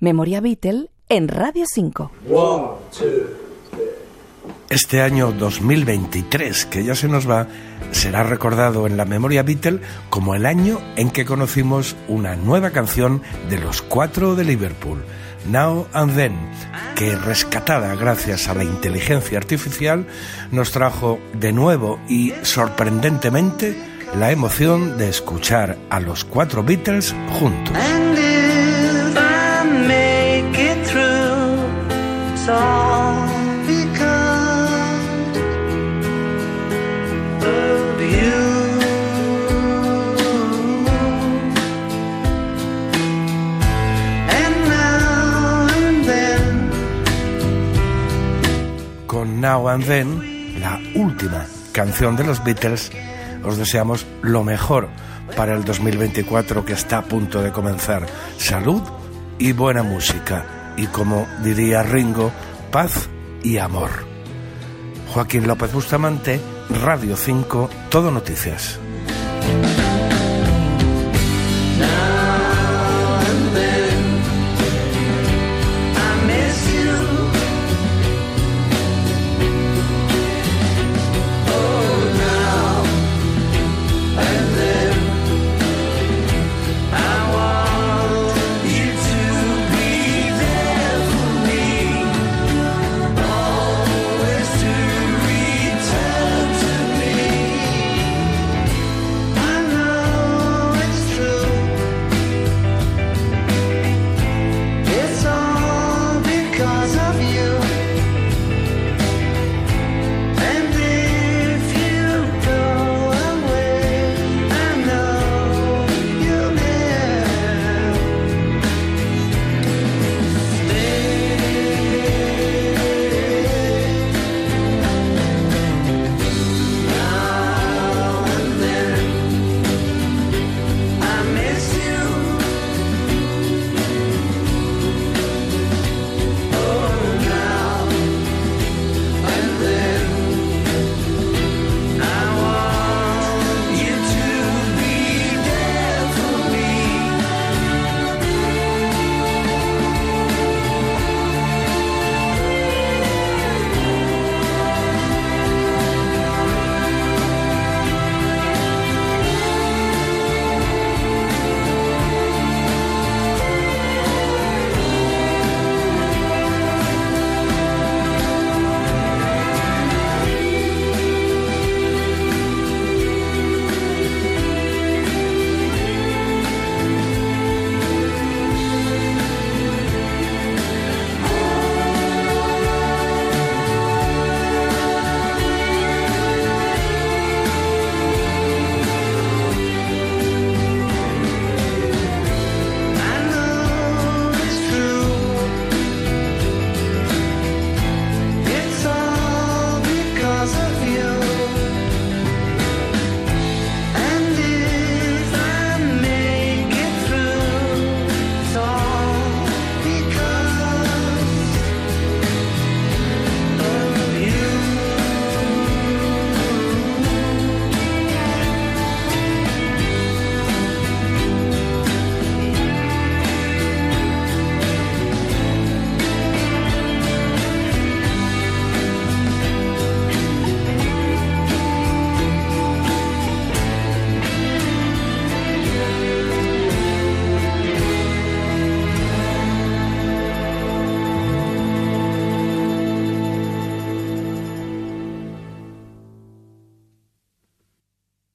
Memoria Beatle en Radio 5. Este año 2023, que ya se nos va, será recordado en la memoria Beatle como el año en que conocimos una nueva canción de los cuatro de Liverpool, Now and Then, que rescatada gracias a la inteligencia artificial nos trajo de nuevo y sorprendentemente la emoción de escuchar a los cuatro Beatles juntos. Con Now and Then, la última canción de los Beatles, os deseamos lo mejor para el 2024 que está a punto de comenzar. Salud y buena música. Y como diría Ringo, paz y amor. Joaquín López Bustamante, Radio 5, Todo Noticias.